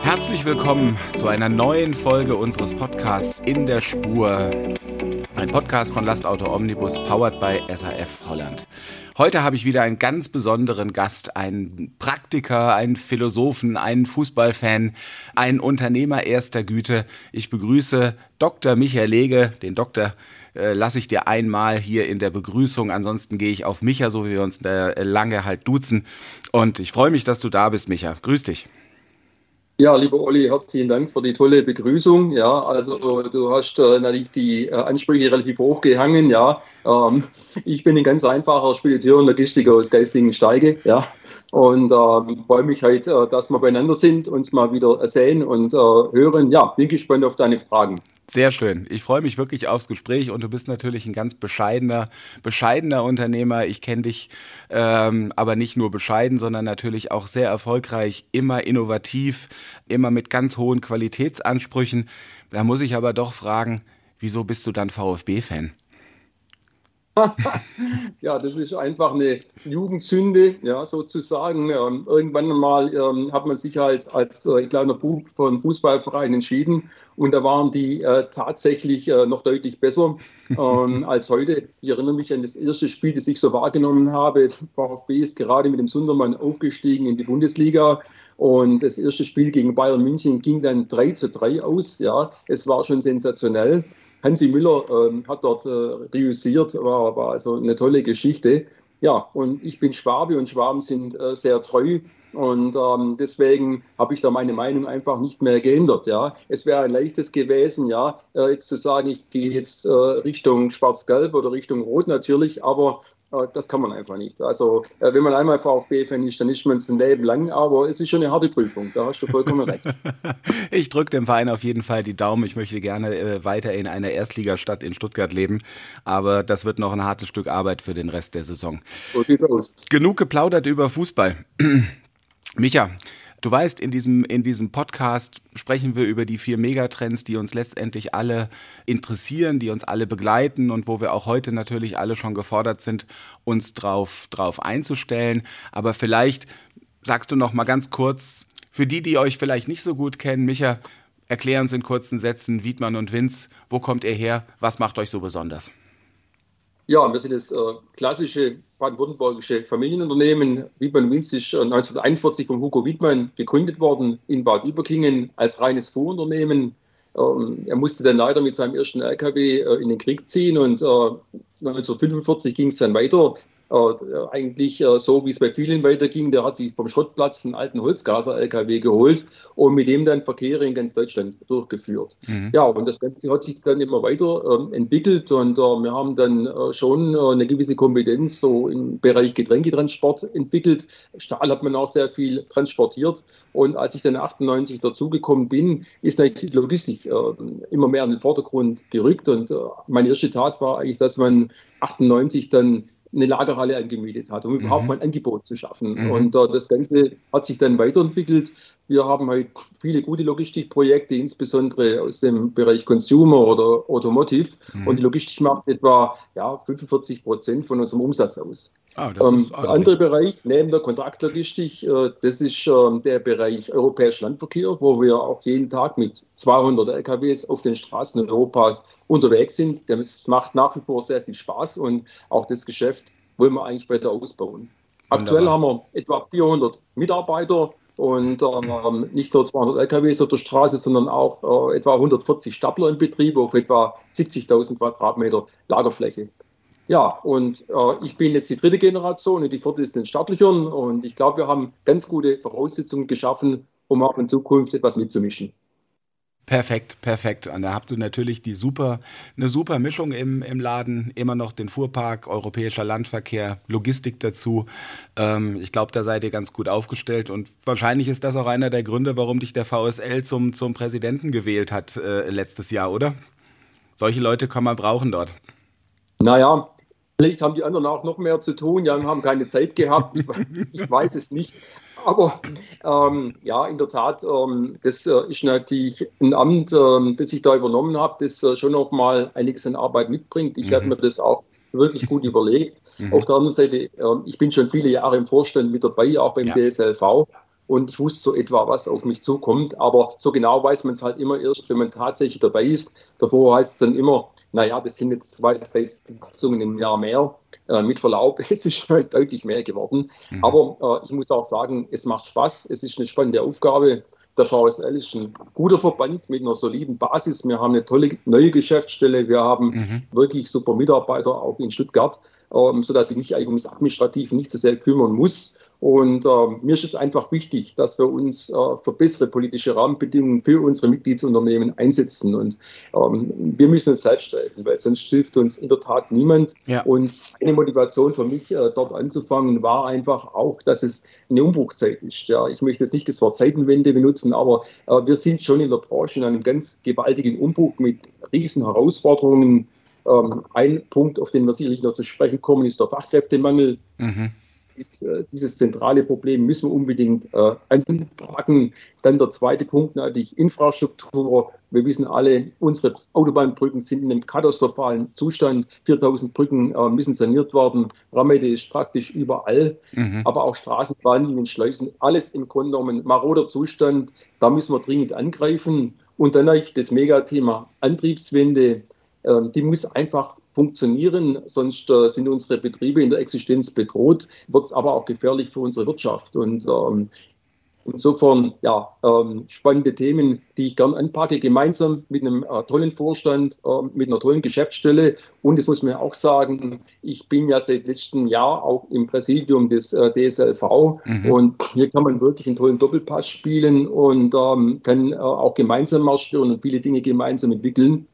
Herzlich willkommen zu einer neuen Folge unseres Podcasts In der Spur. Ein Podcast von Lastauto Omnibus, powered by SAF Holland. Heute habe ich wieder einen ganz besonderen Gast, einen Praktiker, einen Philosophen, einen Fußballfan, einen Unternehmer erster Güte. Ich begrüße Dr. Michael Lege, den Doktor äh, lasse ich dir einmal hier in der Begrüßung. Ansonsten gehe ich auf Micha, so wie wir uns äh, lange halt duzen. Und ich freue mich, dass du da bist, Micha. Grüß dich. Ja, lieber Olli, herzlichen Dank für die tolle Begrüßung. Ja, also du hast äh, natürlich die äh, Ansprüche relativ hoch gehangen. Ja, ähm, ich bin ein ganz einfacher Spediteur und Logistiker aus Geistingen Steige. Ja, und ähm, freue mich halt, äh, dass wir beieinander sind, uns mal wieder sehen und äh, hören. Ja, bin gespannt auf deine Fragen. Sehr schön. Ich freue mich wirklich aufs Gespräch und du bist natürlich ein ganz bescheidener, bescheidener Unternehmer. Ich kenne dich ähm, aber nicht nur bescheiden, sondern natürlich auch sehr erfolgreich, immer innovativ, immer mit ganz hohen Qualitätsansprüchen. Da muss ich aber doch fragen, wieso bist du dann VfB-Fan? Ja, das ist einfach eine Jugendsünde, ja, sozusagen. Ähm, irgendwann mal ähm, hat man sich halt als äh, kleiner Bub von Fußballverein entschieden und da waren die äh, tatsächlich äh, noch deutlich besser ähm, als heute. Ich erinnere mich an das erste Spiel, das ich so wahrgenommen habe. VfB ist gerade mit dem Sundermann aufgestiegen in die Bundesliga. Und das erste Spiel gegen Bayern München ging dann 3 zu 3 aus. Ja, es war schon sensationell. Hansi Müller ähm, hat dort äh, reüssiert, war, war also eine tolle Geschichte. Ja, und ich bin Schwabe und Schwaben sind äh, sehr treu. Und ähm, deswegen habe ich da meine Meinung einfach nicht mehr geändert. Ja, es wäre ein leichtes gewesen, ja, äh, jetzt zu sagen, ich gehe jetzt äh, Richtung Schwarz-Gelb oder Richtung Rot natürlich, aber äh, das kann man einfach nicht. Also, äh, wenn man einmal VfB-Fan ist, dann ist man es ein Leben lang, aber es ist schon eine harte Prüfung. Da hast du vollkommen recht. ich drücke dem Verein auf jeden Fall die Daumen. Ich möchte gerne äh, weiter in einer Erstligastadt in Stuttgart leben, aber das wird noch ein hartes Stück Arbeit für den Rest der Saison. So sieht aus. Genug geplaudert über Fußball. Micha, Du weißt, in diesem, in diesem Podcast sprechen wir über die vier Megatrends, die uns letztendlich alle interessieren, die uns alle begleiten und wo wir auch heute natürlich alle schon gefordert sind, uns drauf, drauf einzustellen. Aber vielleicht sagst du noch mal ganz kurz, für die, die euch vielleicht nicht so gut kennen, Micha, erklär uns in kurzen Sätzen, Wiedmann und Vince, wo kommt ihr her? Was macht euch so besonders? Ja, wir sind das äh, klassische baden-württembergische Familienunternehmen. Wiedmann Winz ist 1941 äh, von Hugo Wiedmann gegründet worden in Bad Überkingen als reines Fuhrunternehmen. Ähm, er musste dann leider mit seinem ersten LKW äh, in den Krieg ziehen und äh, 1945 ging es dann weiter äh, eigentlich äh, so, wie es bei vielen weiterging. Der hat sich vom Schrottplatz einen alten Holzgaser-LKW geholt und mit dem dann Verkehre in ganz Deutschland durchgeführt. Mhm. Ja, und das Ganze hat sich dann immer weiter äh, entwickelt und äh, wir haben dann äh, schon äh, eine gewisse Kompetenz so im Bereich Getränketransport entwickelt. Stahl hat man auch sehr viel transportiert und als ich dann 98 dazugekommen bin, ist eigentlich die Logistik immer mehr in den Vordergrund gerückt und meine erste Tat war eigentlich, dass man 98 dann eine Lagerhalle angemietet hat, um mhm. überhaupt mal ein Angebot zu schaffen. Mhm. Und äh, das Ganze hat sich dann weiterentwickelt. Wir haben halt viele gute Logistikprojekte, insbesondere aus dem Bereich Consumer oder Automotive. Mhm. Und die Logistik macht etwa ja, 45 Prozent von unserem Umsatz aus. Ah, ähm, der andere Bereich neben der Kontraktlogistik, äh, das ist äh, der Bereich europäischer Landverkehr, wo wir auch jeden Tag mit 200 LKWs auf den Straßen Europas unterwegs sind. Das macht nach wie vor sehr viel Spaß und auch das Geschäft wollen wir eigentlich weiter ausbauen. Aktuell haben wir etwa 400 Mitarbeiter und ähm, nicht nur 200 LKWs auf der Straße, sondern auch äh, etwa 140 Stapler im Betrieb auf etwa 70.000 Quadratmeter Lagerfläche. Ja, und äh, ich bin jetzt die dritte Generation und die vierte ist den Startlöchern und ich glaube, wir haben ganz gute Voraussetzungen geschaffen, um auch in Zukunft etwas mitzumischen. Perfekt, perfekt. Und da habt ihr natürlich die super, eine super Mischung im, im Laden. Immer noch den Fuhrpark, europäischer Landverkehr, Logistik dazu. Ähm, ich glaube, da seid ihr ganz gut aufgestellt. Und wahrscheinlich ist das auch einer der Gründe, warum dich der VSL zum, zum Präsidenten gewählt hat äh, letztes Jahr, oder? Solche Leute kann man brauchen dort. Naja, Vielleicht haben die anderen auch noch mehr zu tun, ja, haben keine Zeit gehabt. Ich weiß es nicht. Aber ähm, ja, in der Tat, ähm, das äh, ist natürlich ein Amt, ähm, das ich da übernommen habe, das äh, schon noch mal einiges an Arbeit mitbringt. Ich mhm. habe mir das auch wirklich gut überlegt. Mhm. Auf der anderen Seite, äh, ich bin schon viele Jahre im Vorstand mit dabei, auch beim ja. DSLV. Und ich wusste so etwa, was auf mich zukommt. Aber so genau weiß man es halt immer erst, wenn man tatsächlich dabei ist. Davor heißt es dann immer, naja, das sind jetzt zwei, drei Sitzungen im Jahr mehr. Äh, mit Verlaub, es ist halt deutlich mehr geworden. Mhm. Aber äh, ich muss auch sagen, es macht Spaß. Es ist eine spannende Aufgabe. Der VSL ist ein guter Verband mit einer soliden Basis. Wir haben eine tolle neue Geschäftsstelle. Wir haben mhm. wirklich super Mitarbeiter auch in Stuttgart, ähm, sodass ich mich eigentlich ums Administrative nicht so sehr kümmern muss. Und äh, mir ist es einfach wichtig, dass wir uns äh, für bessere politische Rahmenbedingungen für unsere Mitgliedsunternehmen einsetzen. Und ähm, wir müssen uns selbst helfen, weil sonst hilft uns in der Tat niemand. Ja. Und eine Motivation für mich, äh, dort anzufangen, war einfach auch, dass es eine Umbruchzeit ist. Ja, ich möchte jetzt nicht das Wort Zeitenwende benutzen, aber äh, wir sind schon in der Branche in einem ganz gewaltigen Umbruch mit riesen Herausforderungen. Ähm, ein Punkt, auf den wir sicherlich noch zu sprechen kommen, ist der Fachkräftemangel. Mhm dieses, äh, dieses zentrale Problem müssen wir unbedingt äh, anpacken. Dann der zweite Punkt natürlich Infrastruktur. Wir wissen alle, unsere Autobahnbrücken sind in einem katastrophalen Zustand. 4000 Brücken äh, müssen saniert werden. Ramede ist praktisch überall, mhm. aber auch Straßenbahnlinien, Schleusen, alles im Grunde genommen maroder Zustand. Da müssen wir dringend angreifen. Und dann natürlich das Megathema Antriebswende. Ähm, die muss einfach funktionieren, sonst äh, sind unsere Betriebe in der Existenz bedroht, wird es aber auch gefährlich für unsere Wirtschaft. Und ähm, insofern, ja, ähm, spannende Themen, die ich gern anpacke, gemeinsam mit einem äh, tollen Vorstand, äh, mit einer tollen Geschäftsstelle. Und das muss man auch sagen, ich bin ja seit letztem Jahr auch im Präsidium des äh, DSLV mhm. und hier kann man wirklich einen tollen Doppelpass spielen und ähm, kann äh, auch gemeinsam marschieren und viele Dinge gemeinsam entwickeln.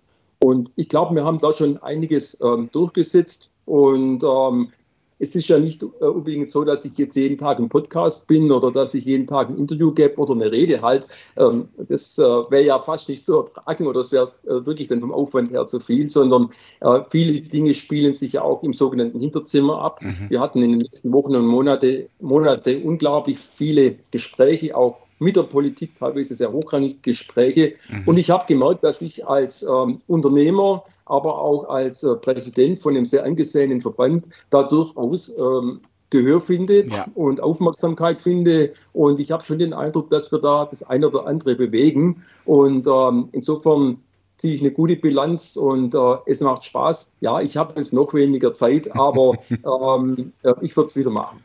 Und ich glaube, wir haben da schon einiges ähm, durchgesetzt. Und ähm, es ist ja nicht äh, unbedingt so, dass ich jetzt jeden Tag im Podcast bin oder dass ich jeden Tag ein Interview gebe oder eine Rede halt. Ähm, das äh, wäre ja fast nicht zu ertragen oder es wäre äh, wirklich dann vom Aufwand her zu viel, sondern äh, viele Dinge spielen sich ja auch im sogenannten Hinterzimmer ab. Mhm. Wir hatten in den letzten Wochen und Monate, Monate unglaublich viele Gespräche, auch mit der Politik, teilweise sehr hochrangige Gespräche. Mhm. Und ich habe gemerkt, dass ich als ähm, Unternehmer, aber auch als äh, Präsident von einem sehr angesehenen Verband da durchaus ähm, Gehör finde ja. und Aufmerksamkeit finde. Und ich habe schon den Eindruck, dass wir da das eine oder andere bewegen. Und ähm, insofern ziehe ich eine gute Bilanz und äh, es macht Spaß. Ja, ich habe jetzt noch weniger Zeit, aber ähm, ich würde es wieder machen.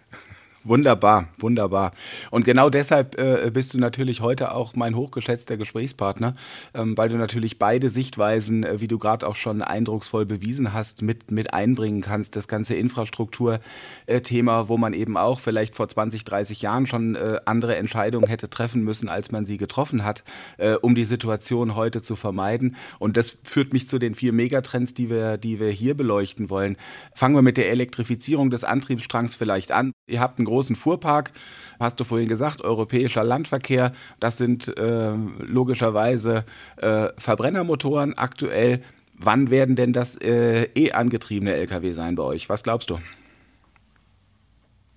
Wunderbar, wunderbar. Und genau deshalb äh, bist du natürlich heute auch mein hochgeschätzter Gesprächspartner, ähm, weil du natürlich beide Sichtweisen, äh, wie du gerade auch schon eindrucksvoll bewiesen hast, mit, mit einbringen kannst. Das ganze Infrastrukturthema, äh, wo man eben auch vielleicht vor 20, 30 Jahren schon äh, andere Entscheidungen hätte treffen müssen, als man sie getroffen hat, äh, um die Situation heute zu vermeiden. Und das führt mich zu den vier Megatrends, die wir, die wir hier beleuchten wollen. Fangen wir mit der Elektrifizierung des Antriebsstrangs vielleicht an. Ihr habt einen Fuhrpark, hast du vorhin gesagt, europäischer Landverkehr. Das sind äh, logischerweise äh, Verbrennermotoren aktuell. Wann werden denn das äh, e angetriebene Lkw sein bei euch? Was glaubst du?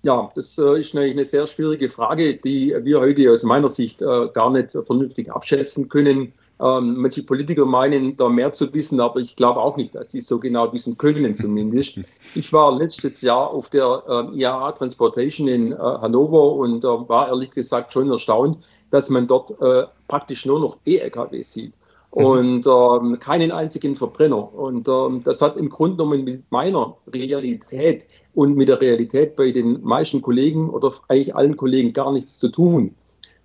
Ja, das äh, ist eine sehr schwierige Frage, die wir heute aus meiner Sicht äh, gar nicht vernünftig abschätzen können. Ähm, manche Politiker meinen, da mehr zu wissen, aber ich glaube auch nicht, dass sie so genau wissen können zumindest. Ich war letztes Jahr auf der äh, IAA Transportation in äh, Hannover und äh, war ehrlich gesagt schon erstaunt, dass man dort äh, praktisch nur noch E-LKW sieht mhm. und ähm, keinen einzigen Verbrenner. Und ähm, das hat im Grunde genommen mit meiner Realität und mit der Realität bei den meisten Kollegen oder eigentlich allen Kollegen gar nichts zu tun.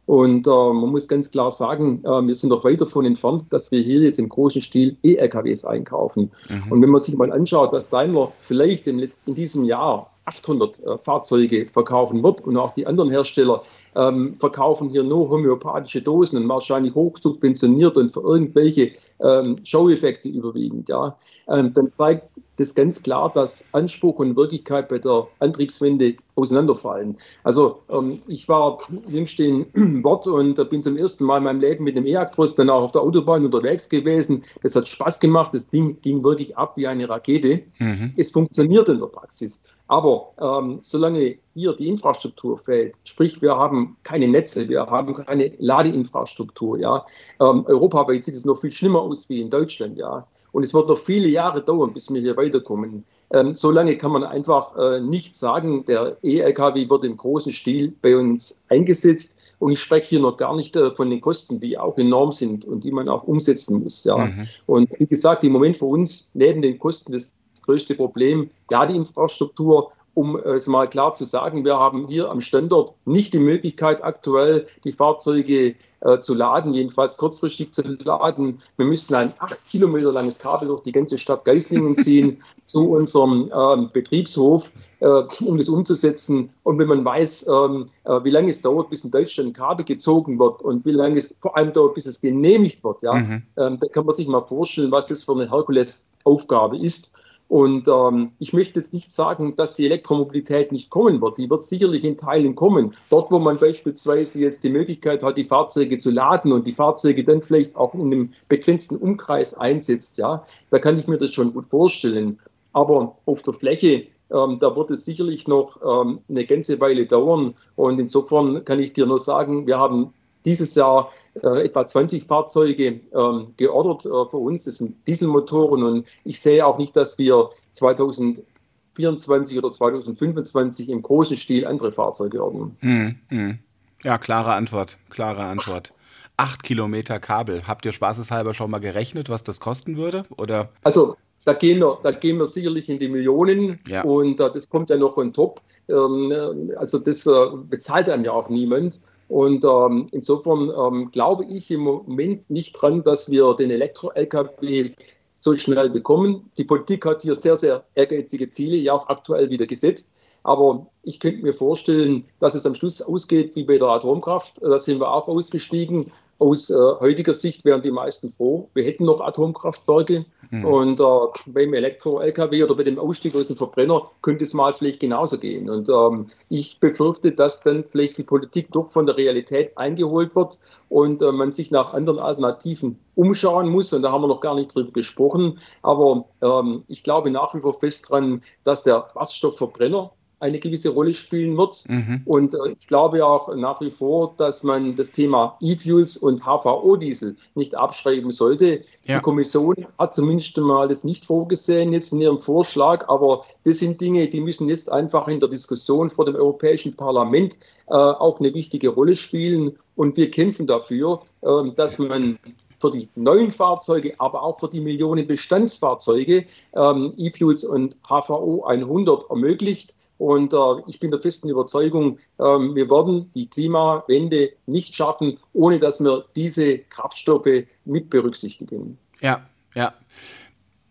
Und äh, man muss ganz klar sagen, äh, wir sind noch weit davon entfernt, dass wir hier jetzt im großen Stil E-LKWs einkaufen. Mhm. Und wenn man sich mal anschaut, dass Daimler vielleicht in, diesem Jahr 800 äh, Fahrzeuge verkaufen wird und auch die anderen Hersteller ähm, verkaufen hier nur homöopathische Dosen und wahrscheinlich hochsubventioniert und für irgendwelche ähm, Show-Effekte überwiegend, ja, ähm, dann zeigt das ganz klar, dass Anspruch und Wirklichkeit bei der Antriebswende auseinanderfallen. Also ähm, ich war jüngst in Wort und bin zum ersten Mal in meinem Leben mit dem E-Actros dann auch auf der Autobahn unterwegs gewesen. Das hat Spaß gemacht, das Ding ging wirklich ab wie eine Rakete. Mhm. Es funktioniert in der Praxis. Aber ähm, solange hier die Infrastruktur fehlt, sprich wir haben keine Netze, wir haben keine Ladeinfrastruktur, ja. Ähm, europaweit sieht es noch viel schlimmer aus wie in Deutschland, ja. Und es wird noch viele Jahre dauern, bis wir hier weiterkommen. Ähm, so lange kann man einfach äh, nicht sagen, der E-Lkw wird im großen Stil bei uns eingesetzt. Und ich spreche hier noch gar nicht äh, von den Kosten, die auch enorm sind und die man auch umsetzen muss. Ja. Mhm. Und wie gesagt, im Moment für uns neben den Kosten das größte Problem, ja, die Infrastruktur, um es mal klar zu sagen, wir haben hier am Standort nicht die Möglichkeit, aktuell die Fahrzeuge äh, zu laden, jedenfalls kurzfristig zu laden. Wir müssten ein acht Kilometer langes Kabel durch die ganze Stadt Geislingen ziehen zu unserem äh, Betriebshof, äh, um das umzusetzen. Und wenn man weiß, ähm, äh, wie lange es dauert, bis in Deutschland ein Kabel gezogen wird und wie lange es vor allem dauert, bis es genehmigt wird, ja, mhm. Ähm, da kann man sich mal vorstellen, was das für eine Herkulesaufgabe ist. Und ähm, ich möchte jetzt nicht sagen, dass die Elektromobilität nicht kommen wird. Die wird sicherlich in Teilen kommen. Dort, wo man beispielsweise jetzt die Möglichkeit hat, die Fahrzeuge zu laden und die Fahrzeuge dann vielleicht auch in einem begrenzten Umkreis einsetzt, ja, da kann ich mir das schon gut vorstellen. Aber auf der Fläche ähm, da wird es sicherlich noch ähm, eine ganze Weile dauern. Und insofern kann ich dir nur sagen, wir haben dieses Jahr äh, etwa 20 Fahrzeuge ähm, geordert äh, für uns. Das sind Dieselmotoren und ich sehe auch nicht, dass wir 2024 oder 2025 im großen Stil andere Fahrzeuge ordnen. Hm, hm. Ja, klare Antwort, klare Antwort. Acht Kilometer Kabel. Habt ihr spaßeshalber schon mal gerechnet, was das kosten würde? Oder? Also da gehen wir, da gehen wir sicherlich in die Millionen ja. und äh, das kommt ja noch on top. Ähm, also das äh, bezahlt einem ja auch niemand. Und ähm, insofern ähm, glaube ich im Moment nicht dran, dass wir den Elektro-Lkw so schnell bekommen. Die Politik hat hier sehr, sehr ehrgeizige Ziele, ja auch aktuell wieder gesetzt. Aber ich könnte mir vorstellen, dass es am Schluss ausgeht wie bei der Atomkraft. Da sind wir auch ausgestiegen. Aus äh, heutiger Sicht wären die meisten froh. Wir hätten noch Atomkraftwerke. Mhm. Und äh, beim Elektro-LKW oder bei dem Ausstieg aus dem Verbrenner könnte es mal vielleicht genauso gehen. Und ähm, ich befürchte, dass dann vielleicht die Politik doch von der Realität eingeholt wird und äh, man sich nach anderen Alternativen umschauen muss. Und da haben wir noch gar nicht drüber gesprochen. Aber ähm, ich glaube nach wie vor fest dran, dass der Wasserstoffverbrenner eine gewisse Rolle spielen wird. Mhm. Und äh, ich glaube auch nach wie vor, dass man das Thema E-Fuels und HVO-Diesel nicht abschreiben sollte. Ja. Die Kommission hat zumindest mal das nicht vorgesehen jetzt in ihrem Vorschlag, aber das sind Dinge, die müssen jetzt einfach in der Diskussion vor dem Europäischen Parlament äh, auch eine wichtige Rolle spielen. Und wir kämpfen dafür, äh, dass man für die neuen Fahrzeuge, aber auch für die Millionen Bestandsfahrzeuge ähm, E-Fuels und HVO 100 ermöglicht. Und äh, ich bin der festen Überzeugung, äh, wir werden die Klimawende nicht schaffen, ohne dass wir diese Kraftstoffe mit berücksichtigen. Ja, ja.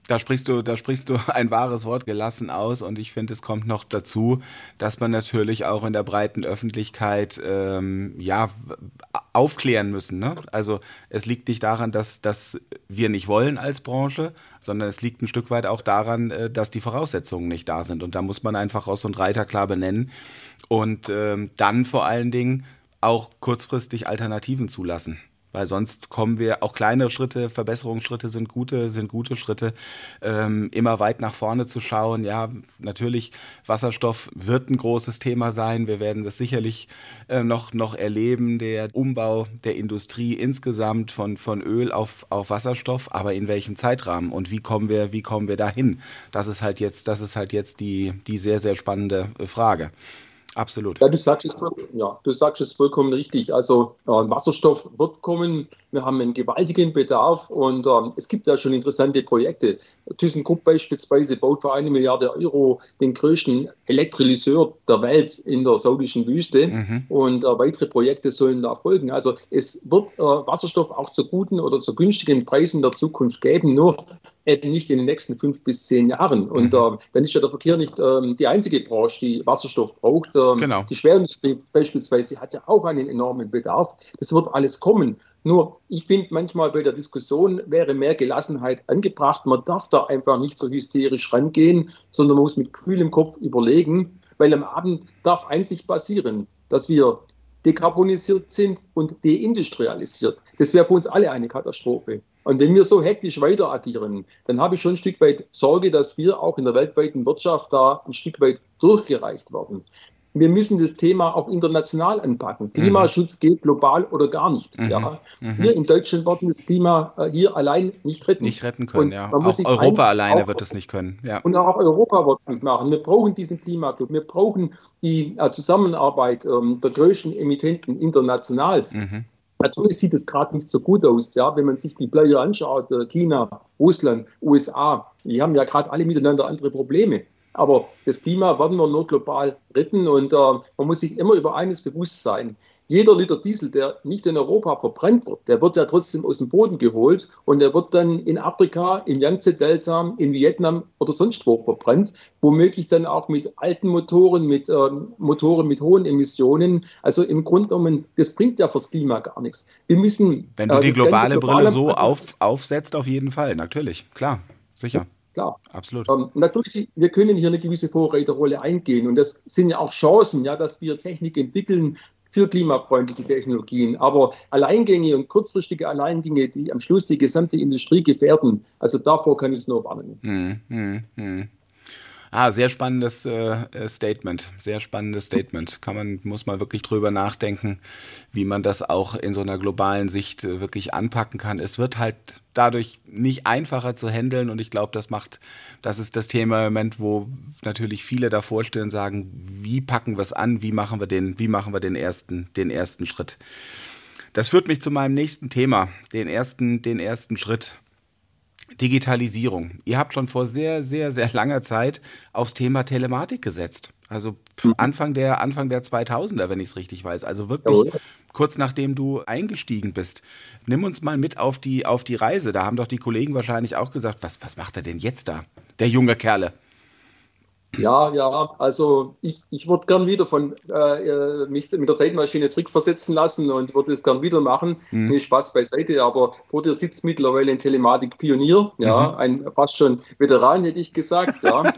Da sprichst du, da sprichst du ein wahres Wort gelassen aus und ich finde, es kommt noch dazu, dass man natürlich auch in der breiten Öffentlichkeit ähm, ja aufklären müssen. Ne? Also es liegt nicht daran, dass, dass wir nicht wollen als Branche, sondern es liegt ein Stück weit auch daran, äh, dass die Voraussetzungen nicht da sind. Und da muss man einfach Ross und Reiter klar benennen und ähm, dann vor allen Dingen auch kurzfristig Alternativen zulassen weil sonst kommen wir, auch kleine Schritte, Verbesserungsschritte sind gute, sind gute Schritte, ähm, immer weit nach vorne zu schauen. Ja, natürlich, Wasserstoff wird ein großes Thema sein. Wir werden das sicherlich äh, noch, noch erleben, der Umbau der Industrie insgesamt von, von Öl auf, auf Wasserstoff, aber in welchem Zeitrahmen und wie kommen wir, wie kommen wir dahin? Das ist halt jetzt, das ist halt jetzt die, die sehr, sehr spannende Frage. Absolut. Ja, du sagst es, ja, du sagst es vollkommen richtig. Also äh, Wasserstoff wird kommen. Wir haben einen gewaltigen Bedarf und ähm, es gibt ja schon interessante Projekte. ThyssenKrupp beispielsweise baut für eine Milliarde Euro den größten Elektrolyseur der Welt in der saudischen Wüste mhm. und äh, weitere Projekte sollen da folgen. Also es wird äh, Wasserstoff auch zu guten oder zu günstigen Preisen der Zukunft geben. Nur eben nicht in den nächsten fünf bis zehn Jahren. Und mhm. äh, dann ist ja der Verkehr nicht ähm, die einzige Branche, die Wasserstoff braucht. Ähm, genau. Die Schwerindustrie beispielsweise hat ja auch einen enormen Bedarf. Das wird alles kommen. Nur, ich finde manchmal bei der Diskussion wäre mehr Gelassenheit angebracht. Man darf da einfach nicht so hysterisch rangehen, sondern man muss mit kühlem Kopf überlegen, weil am Abend darf eins nicht passieren, dass wir dekarbonisiert sind und deindustrialisiert. Das wäre für uns alle eine Katastrophe. Und wenn wir so hektisch weiter agieren, dann habe ich schon ein Stück weit Sorge, dass wir auch in der weltweiten Wirtschaft da ein Stück weit durchgereicht werden. Wir müssen das Thema auch international anpacken. Klimaschutz mhm. geht global oder gar nicht. Mhm. Ja. Mhm. Wir in Deutschland werden das Klima äh, hier allein nicht retten. Nicht retten können, und ja. Auch Europa alleine auch, wird es nicht können. Ja. Und auch Europa wird es nicht machen. Wir brauchen diesen Klimaclub. Wir brauchen die äh, Zusammenarbeit ähm, der größten Emittenten international. Mhm. Natürlich sieht es gerade nicht so gut aus, ja, wenn man sich die Player anschaut, äh, China, Russland, USA, die haben ja gerade alle miteinander andere Probleme. Aber das Klima werden wir nur global retten und äh, man muss sich immer über eines bewusst sein. Jeder Liter Diesel, der nicht in Europa verbrennt wird, der wird ja trotzdem aus dem Boden geholt und der wird dann in Afrika, im Yangtze-Delta, in Vietnam oder sonst wo verbrennt. Womöglich dann auch mit alten Motoren, mit äh, Motoren mit hohen Emissionen. Also im Grunde genommen, das bringt ja fürs Klima gar nichts. Wir müssen. Wenn du äh, die globale Brille so auf, aufsetzt, auf jeden Fall, natürlich, klar, sicher. Klar. Absolut. Ähm, natürlich, wir können hier eine gewisse Vorreiterrolle eingehen und das sind ja auch Chancen, ja, dass wir Technik entwickeln für klimafreundliche Technologien. Aber Alleingänge und kurzfristige Alleingänge, die am Schluss die gesamte Industrie gefährden, also davor kann ich nur warnen. Hm, hm, hm. Ah, sehr spannendes äh, äh, Statement. Sehr spannendes Statement. Kann man, muss man wirklich drüber nachdenken, wie man das auch in so einer globalen Sicht äh, wirklich anpacken kann. Es wird halt dadurch nicht einfacher zu handeln und ich glaube, das macht, das ist das Thema im Moment, wo natürlich viele davor stehen und sagen, wie packen wir es an, wie machen wir den, wie machen wir den ersten, den ersten Schritt. Das führt mich zu meinem nächsten Thema, den ersten, den ersten Schritt. Digitalisierung. Ihr habt schon vor sehr, sehr, sehr langer Zeit aufs Thema Telematik gesetzt. Also mhm. Anfang der, Anfang der 2000er, wenn ich es richtig weiß. Also wirklich ja, kurz nachdem du eingestiegen bist. Nimm uns mal mit auf die, auf die Reise. Da haben doch die Kollegen wahrscheinlich auch gesagt, was, was macht er denn jetzt da? Der junge Kerle. Ja, ja, also ich, ich würde gern wieder von äh, äh, mich mit der Zeitmaschine zurückversetzen lassen und würde es gern wieder machen. Mhm. Nee, Spaß beiseite, aber vor dir sitzt mittlerweile ein Telematik-Pionier, ja, mhm. ein fast schon Veteran, hätte ich gesagt, ja.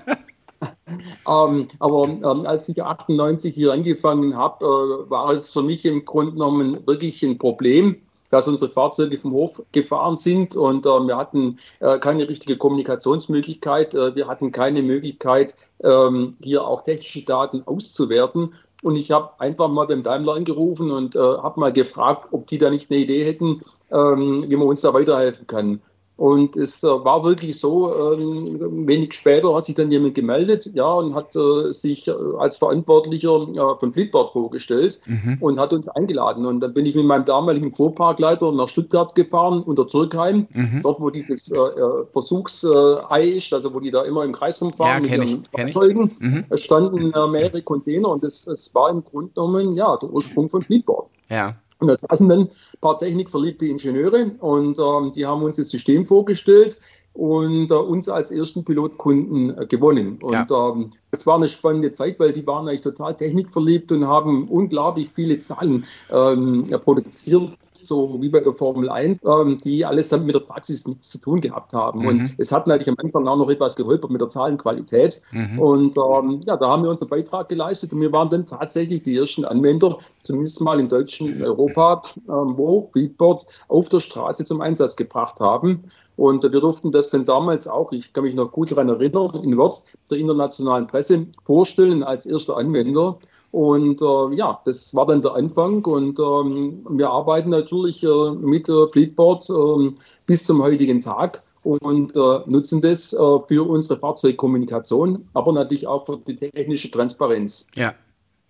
ähm, aber ähm, als ich 98 hier angefangen habe, äh, war es für mich im Grunde genommen wirklich ein Problem dass unsere Fahrzeuge vom Hof gefahren sind und äh, wir hatten äh, keine richtige Kommunikationsmöglichkeit. Äh, wir hatten keine Möglichkeit, ähm, hier auch technische Daten auszuwerten. Und ich habe einfach mal beim Daimler angerufen und äh, habe mal gefragt, ob die da nicht eine Idee hätten, ähm, wie man uns da weiterhelfen kann. Und es äh, war wirklich so, ähm, wenig später hat sich dann jemand gemeldet, ja, und hat äh, sich äh, als Verantwortlicher äh, von Fleetboard vorgestellt mhm. und hat uns eingeladen. Und dann bin ich mit meinem damaligen Fuhrparkleiter nach Stuttgart gefahren, unter Zürkheim, mhm. dort, wo dieses äh, äh, Versuchsei ist, also wo die da immer im Kreis rumfahren ja, mit ihren Fahrzeugen. Mhm. Standen mehrere Container und es, war im Grunde genommen, ja, der Ursprung von Fleetboard. Ja. Und da saßen dann ein paar technikverliebte Ingenieure und ähm, die haben uns das System vorgestellt und äh, uns als ersten Pilotkunden äh, gewonnen. Und ja. ähm, es war eine spannende Zeit, weil die waren eigentlich total technikverliebt und haben unglaublich viele Zahlen ähm, produziert so wie bei der Formel 1, ähm, die alles dann mit der Praxis nichts zu tun gehabt haben. Mhm. Und es hat natürlich am Anfang auch noch etwas geholpert mit der Zahlenqualität. Mhm. Und ähm, ja, da haben wir unseren Beitrag geleistet und wir waren dann tatsächlich die ersten Anwender, zumindest mal in Deutschland, in Europa, ähm, wo Beatboard auf der Straße zum Einsatz gebracht haben. Und wir durften das dann damals auch, ich kann mich noch gut daran erinnern, in Wort der internationalen Presse vorstellen als erster Anwender. Und äh, ja, das war dann der Anfang und ähm, wir arbeiten natürlich äh, mit äh, Fleetboard ähm, bis zum heutigen Tag und äh, nutzen das äh, für unsere Fahrzeugkommunikation, aber natürlich auch für die technische Transparenz. Ja,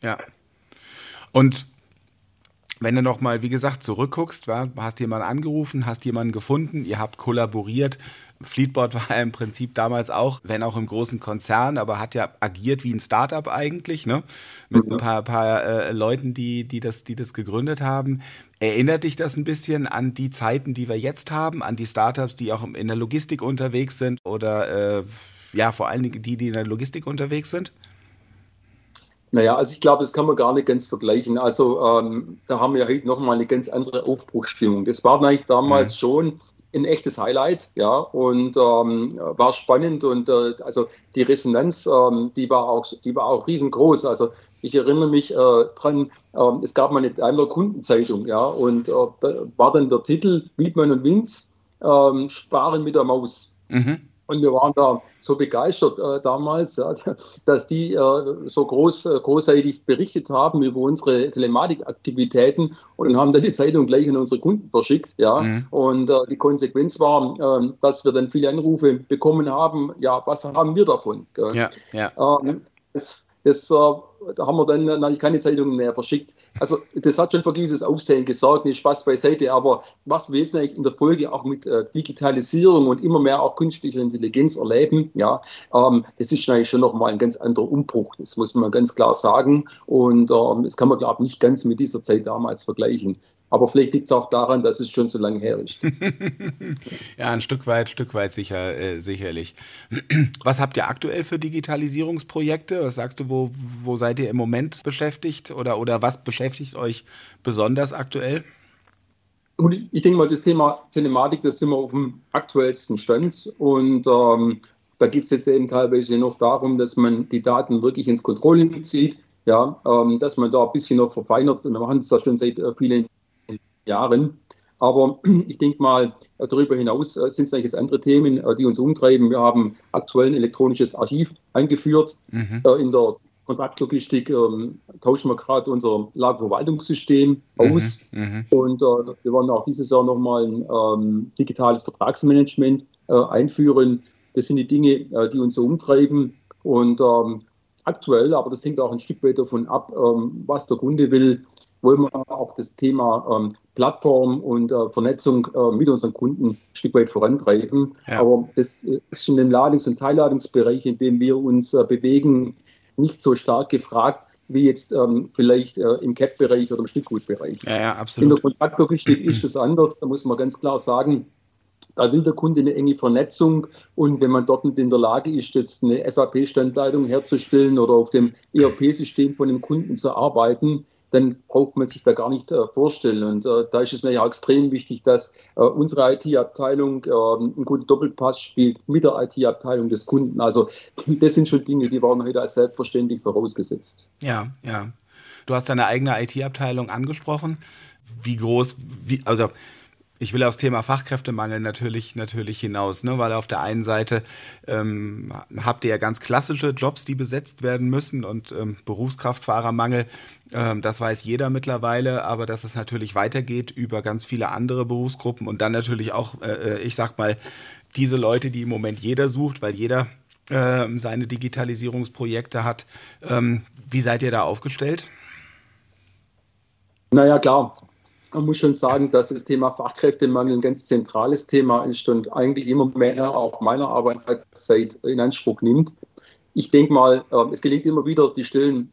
ja. Und wenn du nochmal, wie gesagt, zurückguckst, war, hast jemanden angerufen, hast jemanden gefunden, ihr habt kollaboriert. Fleetboard war ja im Prinzip damals auch, wenn auch im großen Konzern, aber hat ja agiert wie ein Startup eigentlich, ne? Mit mhm. ein paar, paar äh, Leuten, die, die, das, die das gegründet haben. Erinnert dich das ein bisschen an die Zeiten, die wir jetzt haben, an die Startups, die auch in der Logistik unterwegs sind oder äh, ja, vor allen Dingen die, die in der Logistik unterwegs sind? Naja, also ich glaube, das kann man gar nicht ganz vergleichen. Also ähm, da haben wir heute nochmal eine ganz andere Aufbruchsstimmung. Das war eigentlich damals mhm. schon ein echtes Highlight, ja, und ähm, war spannend und äh, also die Resonanz, ähm, die war auch, die war auch riesengroß. Also ich erinnere mich äh, dran, äh, es gab mal eine Daimler Kundenzeitung, ja, und äh, da war dann der Titel Wiedmann und Winz ähm, sparen mit der Maus. Mhm. Und wir waren da so begeistert äh, damals, ja, dass die äh, so groß, äh, großseitig berichtet haben über unsere Telematikaktivitäten und haben dann die Zeitung gleich an unsere Kunden verschickt. Ja. Mhm. Und äh, die Konsequenz war, ähm, dass wir dann viele Anrufe bekommen haben. Ja, was haben wir davon? Ja, ja. Ähm, das, das, äh, da haben wir dann natürlich keine Zeitungen mehr verschickt. Also das hat schon für gewisses Aufsehen gesorgt, nicht Spaß beiseite, aber was wir jetzt eigentlich in der Folge auch mit äh, Digitalisierung und immer mehr auch künstlicher Intelligenz erleben, ja, ähm, das ist eigentlich schon nochmal ein ganz anderer Umbruch, das muss man ganz klar sagen und ähm, das kann man glaube ich nicht ganz mit dieser Zeit damals vergleichen. Aber vielleicht liegt es auch daran, dass es schon so lange her ist. ja, ein Stück weit, Stück weit sicher, äh, sicherlich. Was habt ihr aktuell für Digitalisierungsprojekte? Was sagst du, wo, wo seid ihr im Moment beschäftigt oder, oder was beschäftigt euch besonders aktuell? Und ich denke mal, das Thema Telematik, das sind wir auf dem aktuellsten Stand. Und ähm, da geht es jetzt eben teilweise noch darum, dass man die Daten wirklich ins Controlling zieht. Ja, ähm, dass man da ein bisschen noch verfeinert. Wir machen es da schon seit äh, vielen Jahren. Aber ich denke mal, darüber hinaus äh, sind es eigentlich jetzt andere Themen, äh, die uns umtreiben. Wir haben aktuell ein elektronisches Archiv eingeführt. Mhm. Äh, in der Kontaktlogistik ähm, tauschen wir gerade unser Lagerverwaltungssystem mhm. aus. Mhm. Und äh, wir wollen auch dieses Jahr nochmal ein ähm, digitales Vertragsmanagement äh, einführen. Das sind die Dinge, äh, die uns so umtreiben. Und ähm, aktuell, aber das hängt auch ein Stück weit davon ab, ähm, was der Kunde will, wollen wir auch das Thema ähm, Plattform und äh, Vernetzung äh, mit unseren Kunden ein Stück weit vorantreiben. Ja. Aber das ist schon im Ladungs- und Teilladungsbereich, in dem wir uns äh, bewegen, nicht so stark gefragt wie jetzt ähm, vielleicht äh, im CAP-Bereich oder im Stückgutbereich. Ja, ja, absolut. In der Kontaktlogistik ist es anders. Da muss man ganz klar sagen, da will der Kunde eine enge Vernetzung und wenn man dort nicht in der Lage ist, jetzt eine SAP-Standleitung herzustellen oder auf dem ERP-System von dem Kunden zu arbeiten, dann braucht man sich da gar nicht äh, vorstellen. Und äh, da ist es mir ja extrem wichtig, dass äh, unsere IT-Abteilung äh, einen guten Doppelpass spielt mit der IT-Abteilung des Kunden. Also das sind schon Dinge, die waren heute als selbstverständlich vorausgesetzt. Ja, ja. Du hast deine eigene IT-Abteilung angesprochen. Wie groß, wie, also ich will aufs Thema Fachkräftemangel natürlich, natürlich hinaus, ne? weil auf der einen Seite ähm, habt ihr ja ganz klassische Jobs, die besetzt werden müssen und ähm, Berufskraftfahrermangel, ähm, das weiß jeder mittlerweile, aber dass es natürlich weitergeht über ganz viele andere Berufsgruppen und dann natürlich auch, äh, äh ich sag mal, diese Leute, die im Moment jeder sucht, weil jeder äh, seine Digitalisierungsprojekte hat. Ähm, wie seid ihr da aufgestellt? Naja, klar man muss schon sagen, dass das Thema Fachkräftemangel ein ganz zentrales Thema ist und eigentlich immer mehr auch meiner Arbeitszeit in Anspruch nimmt. Ich denke mal, ähm, es gelingt immer wieder, die Stellen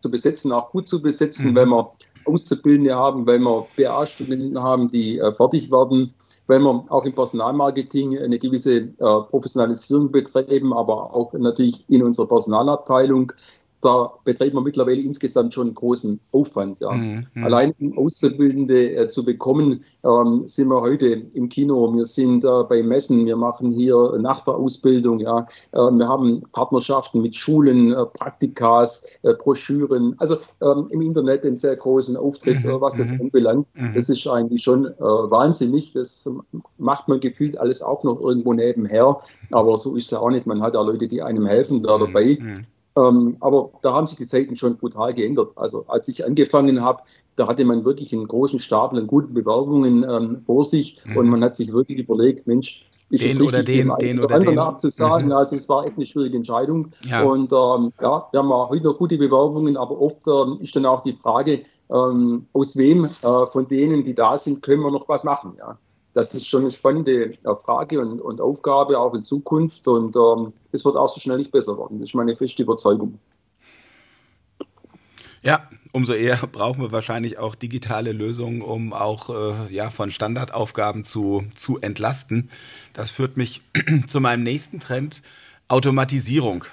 zu besetzen, auch gut zu besetzen, mhm. wenn wir Auszubildende haben, wenn wir BA-Studenten haben, die äh, fertig werden, wenn wir auch im Personalmarketing eine gewisse äh, Professionalisierung betreiben, aber auch natürlich in unserer Personalabteilung da betreiben wir mittlerweile insgesamt schon einen großen Aufwand. Ja. Mhm. mhm. Allein um Auszubildende äh, zu bekommen, ähm, sind wir heute im Kino, wir sind äh, bei Messen, wir machen hier Nachbarausbildung, ja. Äh, wir haben Partnerschaften mit Schulen, äh, Praktikas, äh, Broschüren, also ähm, im Internet einen sehr großen Auftritt, mhm. Äh, was das mhm. anbelangt. Mhm. Das ist eigentlich schon wahnsinnig. Das macht man gefühlt alles auch noch irgendwo nebenher, aber so ist es auch nicht. Man hat ja Leute, die einem helfen da mhm. dabei. Ähm, aber da haben sich die Zeiten schon brutal geändert. Also als ich angefangen habe, da hatte man wirklich einen großen Stapel an guten Bewerbungen ähm, vor sich mhm. und man hat sich wirklich überlegt, Mensch, ist den es richtig, oder den, den oder den. abzusagen. Mhm. Also es war echt eine schwierige Entscheidung. Ja. Und ähm, ja, wir haben auch heute noch gute Bewerbungen, aber oft ähm, ist dann auch die Frage, ähm, aus wem äh, von denen, die da sind, können wir noch was machen. Ja das ist schon eine spannende äh, Frage und, und Aufgabe auch in Zukunft und ähm, es wird auch so schnell nicht besser werden. Das ist meine feste Überzeugung. Ja, umso eher brauchen wir wahrscheinlich auch digitale Lösungen, um auch äh, ja, von Standardaufgaben zu, zu entlasten. Das führt mich zu meinem nächsten Trend, Automatisierung.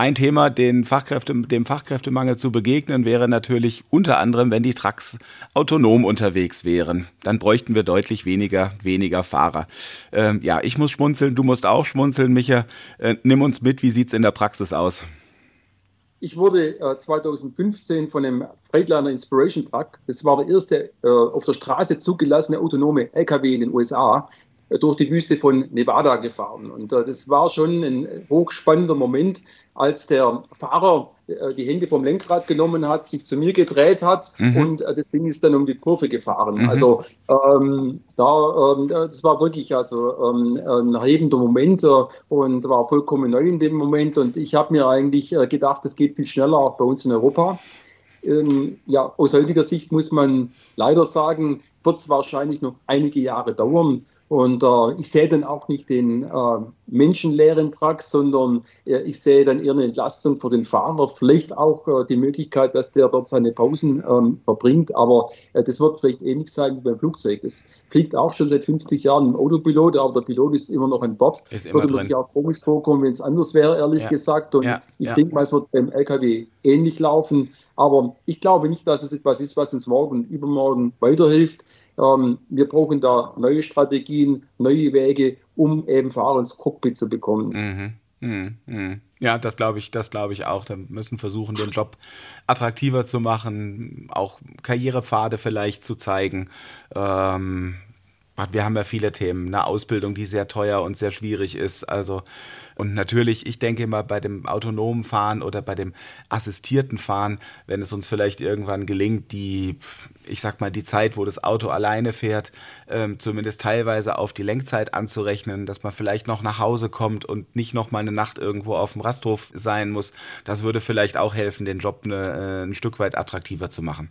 Ein Thema, den Fachkräfte, dem Fachkräftemangel zu begegnen, wäre natürlich unter anderem, wenn die Trucks autonom unterwegs wären. Dann bräuchten wir deutlich weniger, weniger Fahrer. Ähm, ja, ich muss schmunzeln, du musst auch schmunzeln, Micha. Äh, nimm uns mit, wie sieht es in der Praxis aus? Ich wurde äh, 2015 von einem Freightliner Inspiration Truck, das war der erste äh, auf der Straße zugelassene autonome LKW in den USA, durch die Wüste von Nevada gefahren. Und das war schon ein hochspannender Moment, als der Fahrer äh, die Hände vom Lenkrad genommen hat, sich zu mir gedreht hat mhm. und äh, das Ding ist dann um die Kurve gefahren. Mhm. Also ähm, da, ähm, das war wirklich also ähm, ein erhebender Moment äh, und war vollkommen neu in dem Moment und ich habe mir eigentlich äh, gedacht, das geht viel schneller auch bei uns in Europa. Ähm, ja, aus heutiger Sicht muss man leider sagen, wird es wahrscheinlich noch einige Jahre dauern. Und äh, ich sehe dann auch nicht den äh, menschenleeren Truck, sondern äh, ich sehe dann eher eine Entlastung für den Fahrer. Vielleicht auch äh, die Möglichkeit, dass der dort seine Pausen ähm, verbringt. Aber äh, das wird vielleicht ähnlich sein wie beim Flugzeug. Das fliegt auch schon seit 50 Jahren im Autopilot, aber der Pilot ist immer noch an Bord. Würde mir sich auch komisch vorkommen, wenn es anders wäre, ehrlich ja. gesagt. Und ja. ich ja. denke mal, es wird beim LKW ähnlich laufen. Aber ich glaube nicht, dass es etwas ist, was uns morgen, übermorgen weiterhilft. Ähm, wir brauchen da neue Strategien, neue Wege, um eben Fahrer ins Cockpit zu bekommen. Mhm. Mhm. mhm. Ja, das glaube ich, das glaube ich auch. Da müssen versuchen, den Job attraktiver zu machen, auch Karrierepfade vielleicht zu zeigen. Ähm, wir haben ja viele Themen, eine Ausbildung, die sehr teuer und sehr schwierig ist. Also und natürlich, ich denke immer bei dem autonomen Fahren oder bei dem assistierten Fahren, wenn es uns vielleicht irgendwann gelingt, die, ich sag mal, die Zeit, wo das Auto alleine fährt, ähm, zumindest teilweise auf die Lenkzeit anzurechnen, dass man vielleicht noch nach Hause kommt und nicht noch mal eine Nacht irgendwo auf dem Rasthof sein muss, das würde vielleicht auch helfen, den Job eine, äh, ein Stück weit attraktiver zu machen.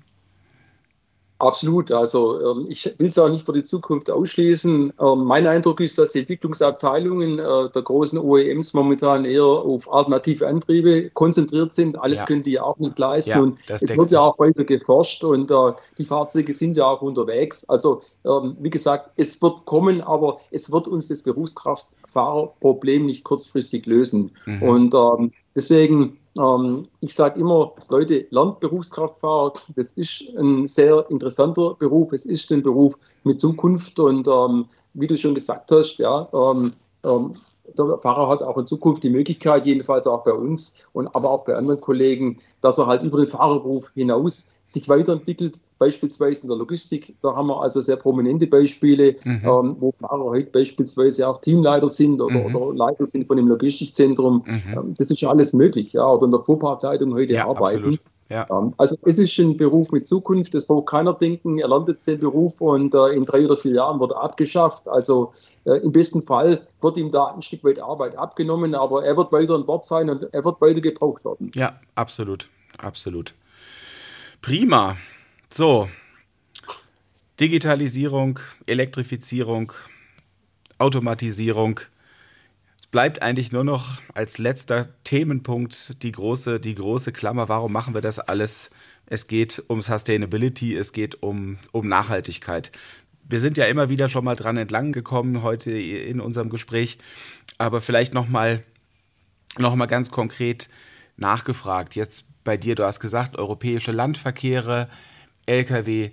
Absolut. Also ähm, ich will es auch nicht für die Zukunft ausschließen. Ähm, mein Eindruck ist, dass die Entwicklungsabteilungen äh, der großen OEMs momentan eher auf alternative Antriebe konzentriert sind. Alles ja. können die ja auch nicht leisten. Ja, und es wird ja auch weiter geforscht und äh, die Fahrzeuge sind ja auch unterwegs. Also ähm, wie gesagt, es wird kommen, aber es wird uns das Berufskraftfahrerproblem nicht kurzfristig lösen. Mhm. Und deswegen ähm, ich sage immer, Leute, lernt Berufskraftfahrer. Das ist ein sehr interessanter Beruf. Es ist ein Beruf mit Zukunft und ähm, wie du schon gesagt hast, ja, ähm, ähm der Fahrer hat auch in Zukunft die Möglichkeit, jedenfalls auch bei uns und aber auch bei anderen Kollegen, dass er halt über den Fahrerberuf hinaus sich weiterentwickelt, beispielsweise in der Logistik. Da haben wir also sehr prominente Beispiele, mhm. ähm, wo Fahrer heute beispielsweise auch Teamleiter sind oder, mhm. oder Leiter sind von dem Logistikzentrum. Mhm. Ähm, das ist ja alles möglich, ja, oder in der Fuhrparkleitung heute ja, arbeiten. Ja. Ähm, also es ist ein Beruf mit Zukunft, das braucht keiner denken, er landet den Beruf und äh, in drei oder vier Jahren wird er abgeschafft. Also äh, im besten Fall wird ihm da ein Stück weit Arbeit abgenommen, aber er wird weiter an Bord sein und er wird weiter gebraucht werden. Ja, absolut, absolut. Prima. So. Digitalisierung, Elektrifizierung, Automatisierung. Bleibt eigentlich nur noch als letzter Themenpunkt die große, die große Klammer. Warum machen wir das alles? Es geht um Sustainability, es geht um, um Nachhaltigkeit. Wir sind ja immer wieder schon mal dran entlang gekommen heute in unserem Gespräch, aber vielleicht noch mal, noch mal ganz konkret nachgefragt. Jetzt bei dir, du hast gesagt, europäische Landverkehre, Lkw.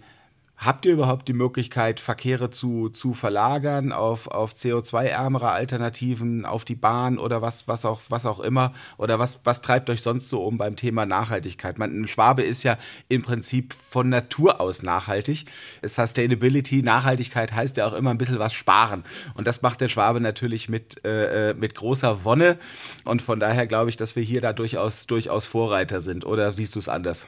Habt ihr überhaupt die Möglichkeit, Verkehre zu, zu verlagern auf, auf CO2-ärmere Alternativen, auf die Bahn oder was, was, auch, was auch immer? Oder was, was treibt euch sonst so um beim Thema Nachhaltigkeit? Man, ein Schwabe ist ja im Prinzip von Natur aus nachhaltig. Sustainability, Nachhaltigkeit heißt ja auch immer ein bisschen was sparen. Und das macht der Schwabe natürlich mit, äh, äh mit großer Wonne. Und von daher glaube ich, dass wir hier da durchaus, durchaus Vorreiter sind. Oder siehst du es anders?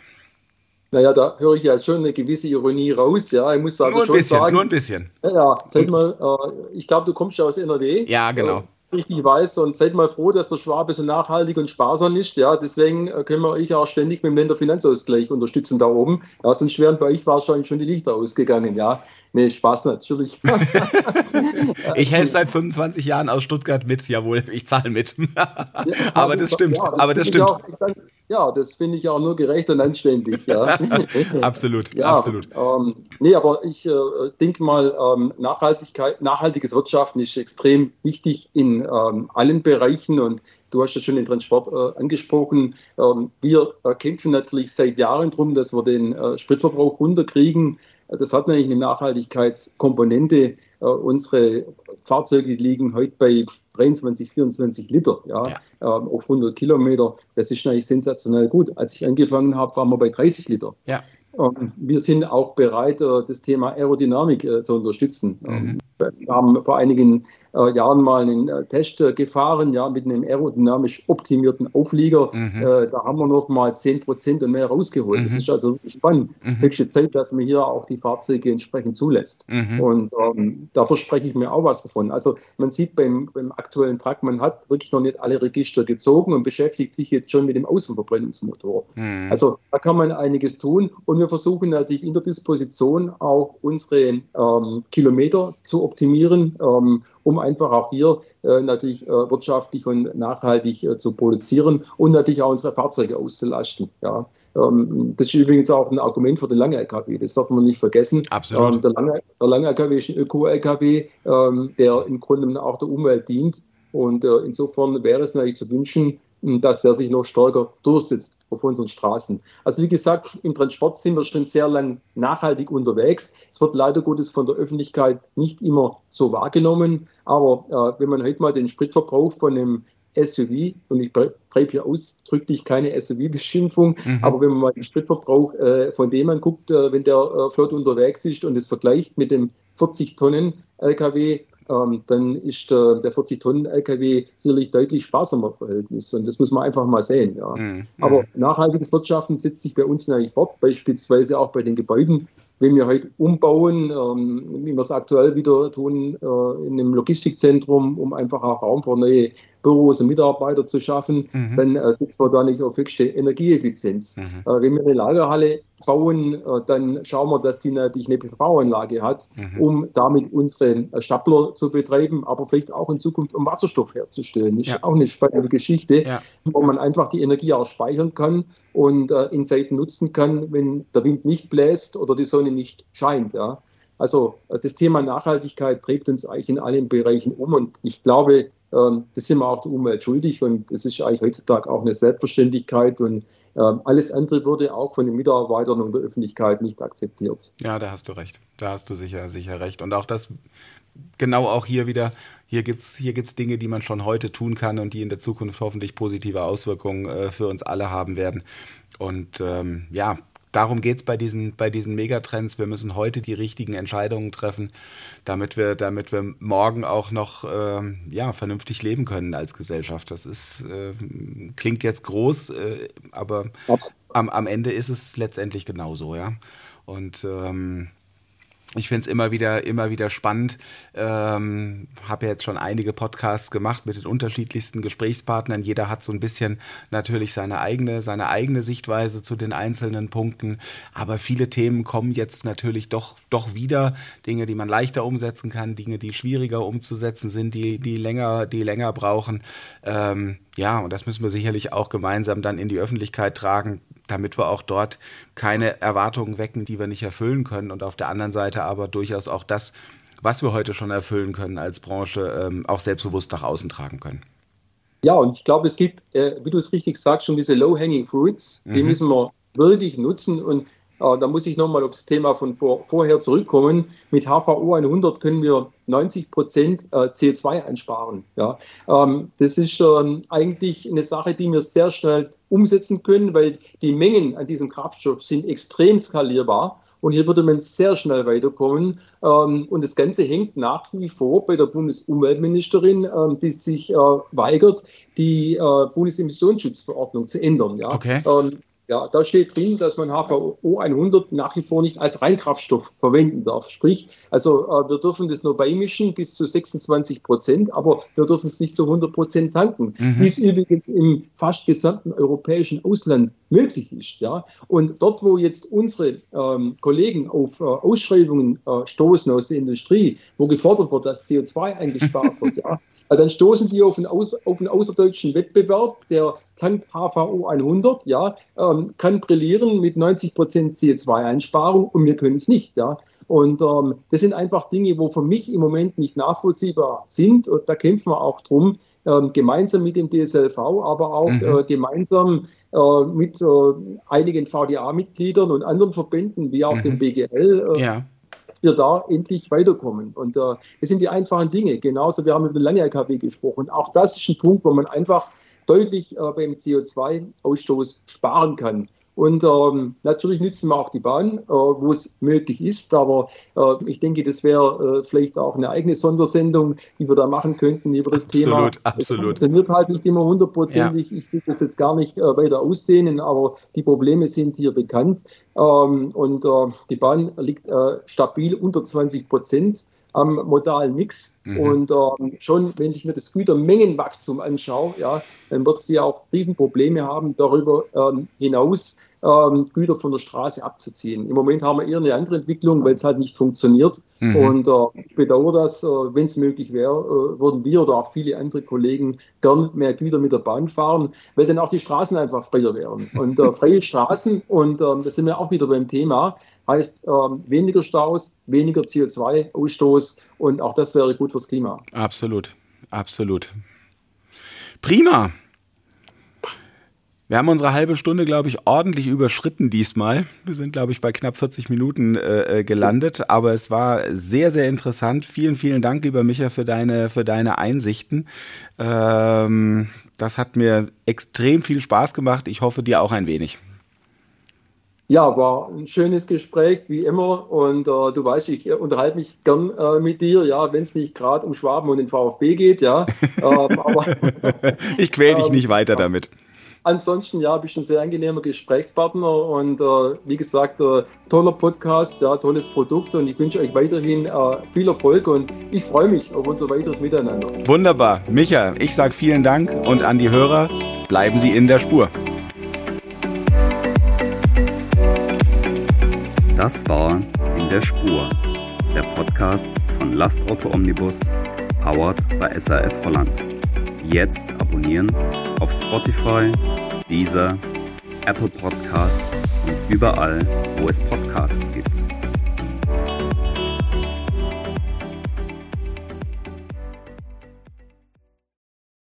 Naja, da höre ich ja schon eine gewisse Ironie raus. Ja, ich muss also nur ein schon bisschen, sagen. Nur ein bisschen. Ja, sag mal, äh, ich glaube, du kommst ja aus NRW. Ja, genau. Äh, richtig weiß und seid mal froh, dass der Schwabe so nachhaltig und sparsam ist. Ja, deswegen äh, können wir euch auch ständig mit dem Länderfinanzausgleich unterstützen da oben. Ja, sonst wären bei euch wahrscheinlich schon die Lichter ausgegangen. Ja, Nee, Spaß natürlich. ich helfe seit 25 Jahren aus Stuttgart mit, jawohl, ich zahle mit. aber das stimmt, ja, das aber das stimmt. Auch, ja, das finde ich auch nur gerecht und anständig. Ja. absolut, ja, absolut. Ähm, nee, aber ich äh, denke mal, ähm, Nachhaltigkeit, nachhaltiges Wirtschaften ist extrem wichtig in ähm, allen Bereichen und du hast ja schon den Transport äh, angesprochen. Ähm, wir äh, kämpfen natürlich seit Jahren darum, dass wir den äh, Spritverbrauch runterkriegen. Das hat natürlich eine Nachhaltigkeitskomponente. Äh, unsere Fahrzeuge liegen heute bei 23, 24 Liter ja, ja. Ähm, auf 100 Kilometer. Das ist natürlich sensationell gut. Als ich angefangen habe, waren wir bei 30 Liter. Ja. Ähm, wir sind auch bereit, äh, das Thema Aerodynamik äh, zu unterstützen. Mhm. Ähm, wir haben vor einigen äh, Jahren mal einen äh, Test äh, gefahren, ja, mit einem aerodynamisch optimierten Auflieger. Mhm. Äh, da haben wir noch mal 10 Prozent und mehr rausgeholt. Mhm. Das ist also spannend. Mhm. Höchste Zeit, dass man hier auch die Fahrzeuge entsprechend zulässt. Mhm. Und ähm, da verspreche ich mir auch was davon. Also man sieht beim, beim aktuellen Truck, man hat wirklich noch nicht alle Register gezogen und beschäftigt sich jetzt schon mit dem Außenverbrennungsmotor. Mhm. Also da kann man einiges tun und wir versuchen natürlich in der Disposition auch unsere ähm, Kilometer zu optimieren. Ähm, um einfach auch hier äh, natürlich äh, wirtschaftlich und nachhaltig äh, zu produzieren und natürlich auch unsere Fahrzeuge auszulasten. Ja. Ähm, das ist übrigens auch ein Argument für den Lang-LKW, das darf man nicht vergessen. Absolut. Ähm, der Lang-LKW ist ein Öko-LKW, ähm, der im Grunde auch der Umwelt dient. Und insofern wäre es natürlich zu wünschen, dass der sich noch stärker durchsetzt auf unseren Straßen. Also wie gesagt, im Transport sind wir schon sehr lang nachhaltig unterwegs. Es wird leider Gottes von der Öffentlichkeit nicht immer so wahrgenommen. Aber äh, wenn man heute mal den Spritverbrauch von einem SUV, und ich treibe hier ausdrücklich keine SUV-Beschimpfung, mhm. aber wenn man mal den Spritverbrauch äh, von dem anguckt, äh, wenn der äh, flott unterwegs ist und es vergleicht mit dem 40 Tonnen LKW, ähm, dann ist äh, der 40-Tonnen-LKW sicherlich deutlich sparsamer Verhältnis. Und das muss man einfach mal sehen. Ja. Mhm. Aber nachhaltiges Wirtschaften setzt sich bei uns natürlich fort, beispielsweise auch bei den Gebäuden. Wenn wir heute umbauen, ähm, wie wir es aktuell wieder tun, äh, in einem Logistikzentrum, um einfach auch Raum für neue Büros und Mitarbeiter zu schaffen, mhm. dann äh, sitzen wir da nicht auf höchste Energieeffizienz. Mhm. Äh, wenn wir eine Lagerhalle bauen, äh, dann schauen wir, dass die natürlich eine PV-Anlage hat, mhm. um damit unsere Stapler zu betreiben, aber vielleicht auch in Zukunft um Wasserstoff herzustellen. Das ja. ist auch eine spannende Geschichte, ja. wo man einfach die Energie auch speichern kann und äh, in Zeiten nutzen kann, wenn der Wind nicht bläst oder die Sonne nicht scheint. Ja. Also äh, das Thema Nachhaltigkeit trägt uns eigentlich in allen Bereichen um und ich glaube, ähm, das sind wir auch der Umwelt schuldig und das ist eigentlich heutzutage auch eine Selbstverständlichkeit und ähm, alles andere würde auch von den Mitarbeitern und der Öffentlichkeit nicht akzeptiert. Ja, da hast du recht. Da hast du sicher, sicher recht. Und auch das, genau auch hier wieder, hier gibt es hier gibt's Dinge, die man schon heute tun kann und die in der Zukunft hoffentlich positive Auswirkungen äh, für uns alle haben werden. Und ähm, ja, darum geht es bei diesen, bei diesen Megatrends. Wir müssen heute die richtigen Entscheidungen treffen, damit wir, damit wir morgen auch noch äh, ja, vernünftig leben können als Gesellschaft. Das ist, äh, klingt jetzt groß, äh, aber am, am Ende ist es letztendlich genauso, ja. Und ähm, ich finde es immer wieder, immer wieder spannend. Ähm, Habe ja jetzt schon einige Podcasts gemacht mit den unterschiedlichsten Gesprächspartnern. Jeder hat so ein bisschen natürlich seine eigene, seine eigene Sichtweise zu den einzelnen Punkten. Aber viele Themen kommen jetzt natürlich doch, doch wieder. Dinge, die man leichter umsetzen kann, Dinge, die schwieriger umzusetzen sind, die, die länger, die länger brauchen. Ähm, ja, und das müssen wir sicherlich auch gemeinsam dann in die Öffentlichkeit tragen, damit wir auch dort keine Erwartungen wecken, die wir nicht erfüllen können und auf der anderen Seite aber durchaus auch das, was wir heute schon erfüllen können als Branche, ähm, auch selbstbewusst nach außen tragen können. Ja, und ich glaube, es gibt, äh, wie du es richtig sagst, schon diese Low-Hanging Fruits, die mhm. müssen wir wirklich nutzen und da muss ich nochmal auf das Thema von vor, vorher zurückkommen. Mit HVO 100 können wir 90 Prozent äh, CO2 einsparen. Ja. Ähm, das ist ähm, eigentlich eine Sache, die wir sehr schnell umsetzen können, weil die Mengen an diesem Kraftstoff sind extrem skalierbar. Und hier würde man sehr schnell weiterkommen. Ähm, und das Ganze hängt nach wie vor bei der Bundesumweltministerin, die sich äh, weigert, die Bundesemissionsschutzverordnung zu ändern. Ja. Okay. Ja, da steht drin, dass man HVO 100 nach wie vor nicht als Reinkraftstoff verwenden darf. Sprich, also äh, wir dürfen das nur beimischen bis zu 26 Prozent, aber wir dürfen es nicht zu 100 Prozent tanken. Mhm. Wie es übrigens im fast gesamten europäischen Ausland möglich ist. Ja? Und dort, wo jetzt unsere ähm, Kollegen auf äh, Ausschreibungen äh, stoßen aus der Industrie, wo gefordert wird, dass CO2 eingespart wird, ja, dann stoßen die auf einen, aus, auf einen außerdeutschen Wettbewerb, der tankt HVO 100, ja, ähm, kann brillieren mit 90 Prozent CO2-Einsparung und wir können es nicht, ja. Und ähm, das sind einfach Dinge, wo für mich im Moment nicht nachvollziehbar sind. Und da kämpfen wir auch drum, ähm, gemeinsam mit dem DSLV, aber auch mhm. äh, gemeinsam äh, mit äh, einigen VDA-Mitgliedern und anderen Verbänden, wie auch mhm. dem BGL, äh, ja wir da endlich weiterkommen. Und äh, das sind die einfachen Dinge. Genauso, wir haben über den Lang-LKW gesprochen. Auch das ist ein Punkt, wo man einfach deutlich äh, beim CO2-Ausstoß sparen kann. Und ähm, natürlich nützen wir auch die Bahn, äh, wo es möglich ist. Aber äh, ich denke, das wäre äh, vielleicht auch eine eigene Sondersendung, die wir da machen könnten über das absolut, Thema. Absolut, Es funktioniert halt nicht immer hundertprozentig. Ja. Ich will das jetzt gar nicht äh, weiter ausdehnen, aber die Probleme sind hier bekannt. Ähm, und äh, die Bahn liegt äh, stabil unter 20 Prozent am modalen Mix. Mhm. Und ähm, schon, wenn ich mir das Gütermengenwachstum anschaue, ja, dann wird sie auch Riesenprobleme haben, darüber ähm, hinaus ähm, Güter von der Straße abzuziehen. Im Moment haben wir eher eine andere Entwicklung, weil es halt nicht funktioniert. Mhm. Und äh, ich bedauere das, äh, wenn es möglich wäre, äh, würden wir oder auch viele andere Kollegen gern mehr Güter mit der Bahn fahren, weil dann auch die Straßen einfach freier wären. Und äh, freie Straßen, und ähm, da sind wir auch wieder beim Thema, heißt ähm, weniger Staus, weniger CO2-Ausstoß und auch das wäre gut fürs Klima. Absolut, absolut. Prima. Wir haben unsere halbe Stunde, glaube ich, ordentlich überschritten diesmal. Wir sind, glaube ich, bei knapp 40 Minuten äh, äh, gelandet, aber es war sehr, sehr interessant. Vielen, vielen Dank, lieber Micha, für deine, für deine Einsichten. Ähm, das hat mir extrem viel Spaß gemacht. Ich hoffe, dir auch ein wenig. Ja, war ein schönes Gespräch, wie immer. Und äh, du weißt, ich unterhalte mich gern äh, mit dir, ja, wenn es nicht gerade um Schwaben und den VfB geht, ja. ähm, aber, ich quäl dich ähm, nicht weiter damit. Ansonsten, ja, bist ein sehr angenehmer Gesprächspartner und äh, wie gesagt, äh, toller Podcast, ja, tolles Produkt und ich wünsche euch weiterhin äh, viel Erfolg und ich freue mich auf unser weiteres Miteinander. Wunderbar. Micha, ich sage vielen Dank und an die Hörer, bleiben Sie in der Spur. Das war In der Spur, der Podcast von Lastauto Omnibus, powered bei SAF Holland. Jetzt abonnieren auf Spotify, Deezer, Apple Podcasts und überall, wo es Podcasts gibt.